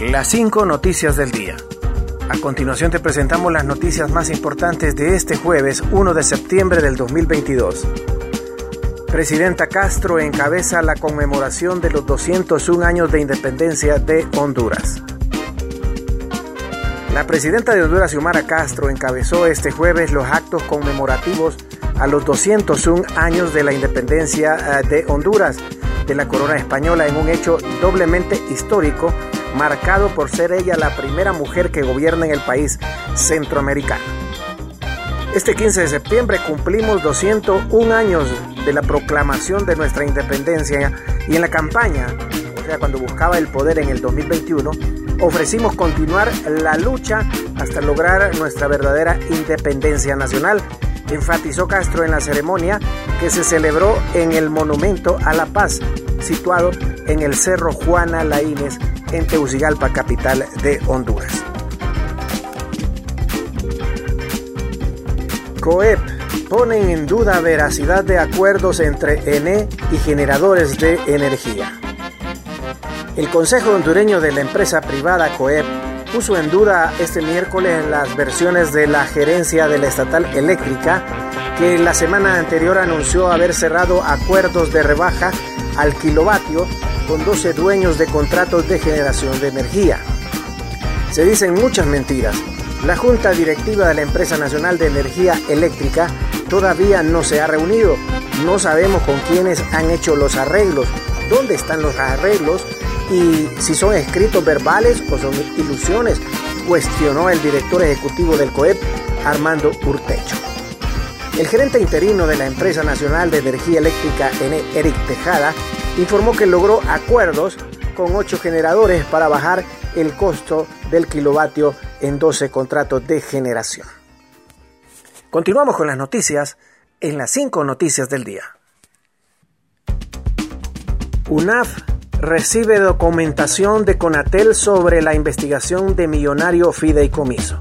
Las cinco noticias del día. A continuación te presentamos las noticias más importantes de este jueves 1 de septiembre del 2022. Presidenta Castro encabeza la conmemoración de los 201 años de independencia de Honduras. La presidenta de Honduras, Xiomara Castro, encabezó este jueves los actos conmemorativos a los 201 años de la independencia eh, de Honduras de la corona española en un hecho doblemente histórico, marcado por ser ella la primera mujer que gobierna en el país centroamericano. Este 15 de septiembre cumplimos 201 años de la proclamación de nuestra independencia y en la campaña, o sea, cuando buscaba el poder en el 2021, ofrecimos continuar la lucha hasta lograr nuestra verdadera independencia nacional enfatizó Castro en la ceremonia que se celebró en el Monumento a la Paz, situado en el Cerro Juana Laínez, en Tegucigalpa, capital de Honduras. COEP ponen en duda veracidad de acuerdos entre ENE y generadores de energía. El Consejo Hondureño de la empresa privada COEP puso en duda este miércoles las versiones de la gerencia de la estatal eléctrica que la semana anterior anunció haber cerrado acuerdos de rebaja al kilovatio con 12 dueños de contratos de generación de energía. Se dicen muchas mentiras. La Junta Directiva de la Empresa Nacional de Energía Eléctrica todavía no se ha reunido. No sabemos con quiénes han hecho los arreglos, dónde están los arreglos y si son escritos verbales o son ilusiones, cuestionó el director ejecutivo del COEP, Armando Urtecho. El gerente interino de la Empresa Nacional de Energía Eléctrica, Eric Tejada, informó que logró acuerdos con ocho generadores para bajar el costo del kilovatio en 12 contratos de generación. Continuamos con las noticias en las cinco noticias del día. UNAF recibe documentación de Conatel sobre la investigación de millonario fideicomiso.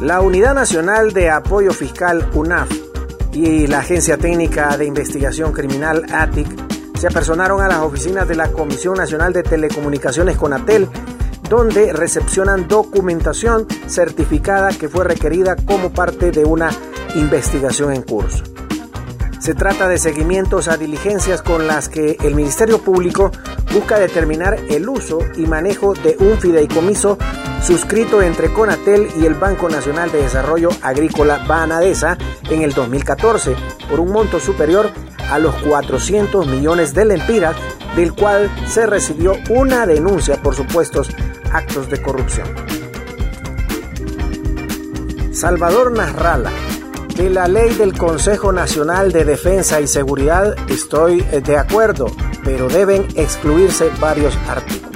La Unidad Nacional de Apoyo Fiscal UNAF y la Agencia Técnica de Investigación Criminal ATIC se apersonaron a las oficinas de la Comisión Nacional de Telecomunicaciones Conatel, donde recepcionan documentación certificada que fue requerida como parte de una investigación en curso. Se trata de seguimientos a diligencias con las que el Ministerio Público busca determinar el uso y manejo de un fideicomiso suscrito entre Conatel y el Banco Nacional de Desarrollo Agrícola Banadesa en el 2014 por un monto superior a los 400 millones de lempiras, del cual se recibió una denuncia por supuestos actos de corrupción. Salvador Nasralla de la ley del Consejo Nacional de Defensa y Seguridad estoy de acuerdo, pero deben excluirse varios artículos.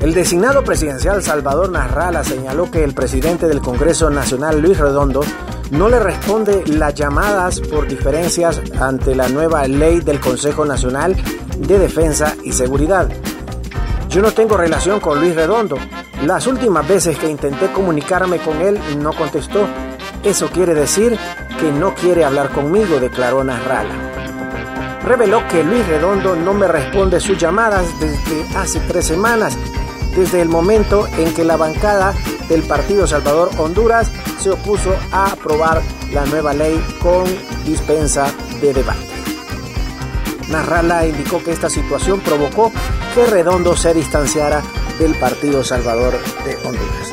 El designado presidencial Salvador Narrala señaló que el presidente del Congreso Nacional Luis Redondo no le responde las llamadas por diferencias ante la nueva ley del Consejo Nacional de Defensa y Seguridad. Yo no tengo relación con Luis Redondo. Las últimas veces que intenté comunicarme con él no contestó eso quiere decir que no quiere hablar conmigo, declaró Narrala. Reveló que Luis Redondo no me responde sus llamadas desde hace tres semanas, desde el momento en que la bancada del Partido Salvador Honduras se opuso a aprobar la nueva ley con dispensa de debate. Narrala indicó que esta situación provocó que Redondo se distanciara del Partido Salvador de Honduras.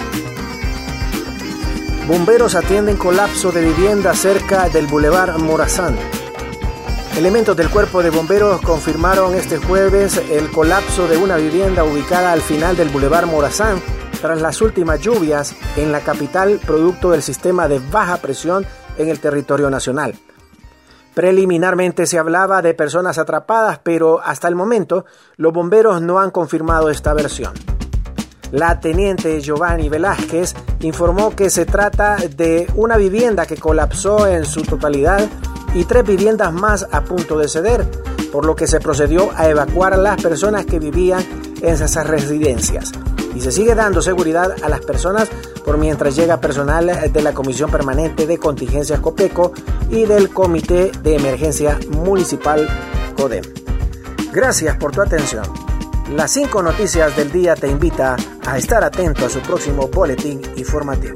Bomberos atienden colapso de vivienda cerca del Boulevard Morazán. Elementos del cuerpo de bomberos confirmaron este jueves el colapso de una vivienda ubicada al final del Boulevard Morazán tras las últimas lluvias en la capital producto del sistema de baja presión en el territorio nacional. Preliminarmente se hablaba de personas atrapadas, pero hasta el momento los bomberos no han confirmado esta versión. La teniente Giovanni Velázquez informó que se trata de una vivienda que colapsó en su totalidad y tres viviendas más a punto de ceder, por lo que se procedió a evacuar a las personas que vivían en esas residencias. Y se sigue dando seguridad a las personas por mientras llega personal de la Comisión Permanente de Contingencias COPECO y del Comité de Emergencia Municipal CODEM. Gracias por tu atención. Las cinco noticias del día te invita a estar atento a su próximo boletín informativo.